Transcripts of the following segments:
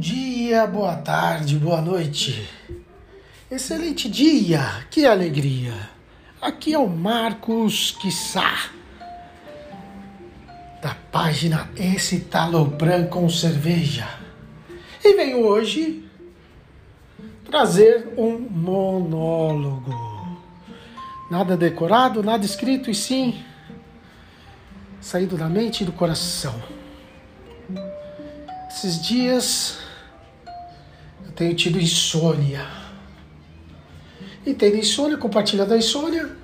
dia, boa tarde, boa noite. Excelente dia, que alegria. Aqui é o Marcos Quissá, da página Esse Talopran com Cerveja. E venho hoje trazer um monólogo. Nada decorado, nada escrito, e sim saído da mente e do coração. Esses dias tenho tido insônia. E tendo insônia, compartilhando a insônia,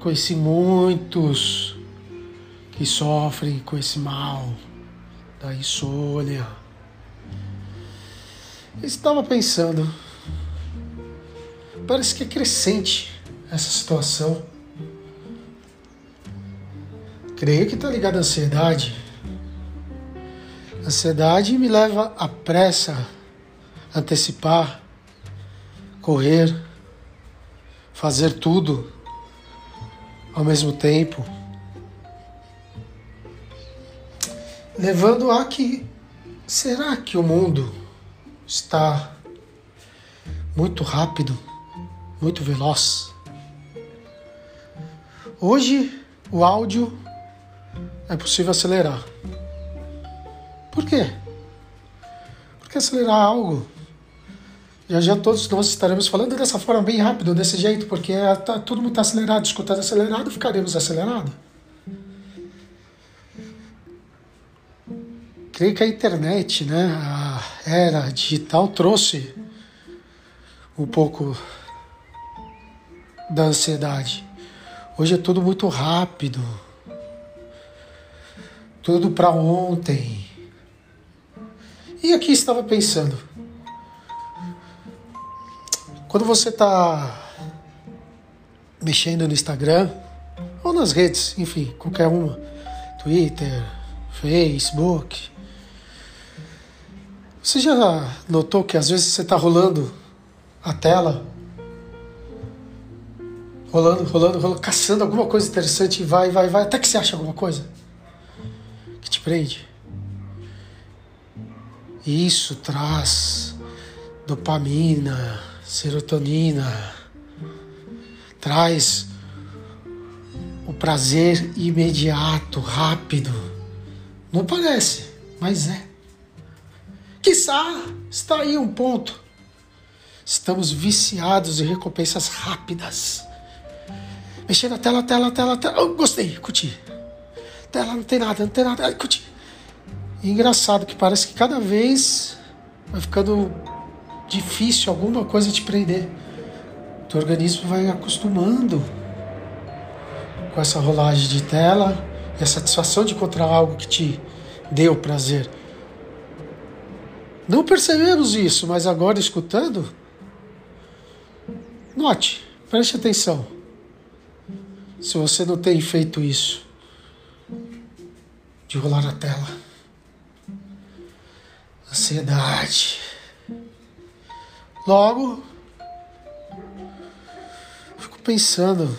conheci muitos que sofrem com esse mal da insônia. estava pensando, parece que é crescente essa situação. Creio que está ligado à ansiedade Ansiedade me leva à pressa, antecipar, correr, fazer tudo ao mesmo tempo, levando a que será que o mundo está muito rápido, muito veloz? Hoje o áudio é possível acelerar. Por quê? Porque acelerar algo. Já já todos nós estaremos falando dessa forma bem rápido, desse jeito, porque é, tá, todo mundo está acelerado, escutando acelerado, ficaremos acelerados. Creio que a internet, né, a era digital trouxe um pouco da ansiedade. Hoje é tudo muito rápido, tudo para ontem. E aqui estava pensando, quando você está mexendo no Instagram ou nas redes, enfim, qualquer uma, Twitter, Facebook, você já notou que às vezes você está rolando a tela, rolando, rolando, rolando, caçando alguma coisa interessante e vai, vai, vai, até que você acha alguma coisa que te prende? Isso traz dopamina, serotonina, traz o prazer imediato, rápido. Não parece, mas é. Quiçá está aí um ponto. Estamos viciados em recompensas rápidas. Mexer na tela, tela, tela, tela. Oh, gostei, curti. Tela não tem nada, não tem nada. Ai, curti. E engraçado que parece que cada vez vai ficando difícil alguma coisa te prender. O teu organismo vai acostumando com essa rolagem de tela e a satisfação de encontrar algo que te deu prazer. Não percebemos isso, mas agora escutando, note, preste atenção. Se você não tem feito isso, de rolar a tela ansiedade. Logo, fico pensando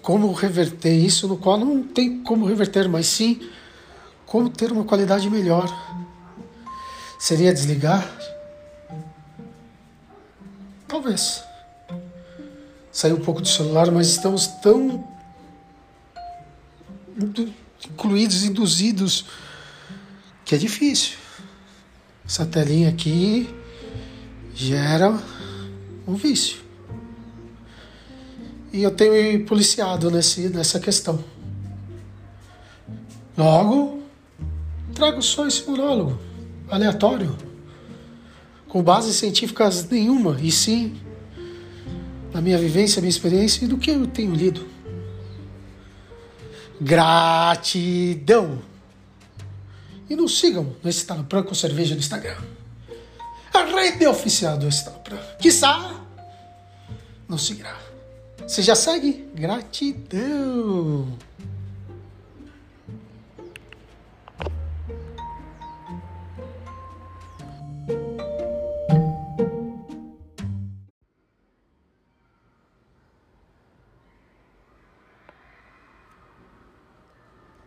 como reverter isso, no qual não tem como reverter, mas sim como ter uma qualidade melhor. Seria desligar? Talvez. Sair um pouco do celular, mas estamos tão incluídos, induzidos que é difícil. Essa telinha aqui gera um vício. E eu tenho me policiado nesse, nessa questão. Logo, trago só esse monólogo aleatório, com bases científicas nenhuma, e sim da minha vivência, minha experiência e do que eu tenho lido. Gratidão! E nos sigam no Estalopran com Cerveja no Instagram. A rede oficial do Estalopran. Quiçá, nos seguirá. Você já segue? Gratidão!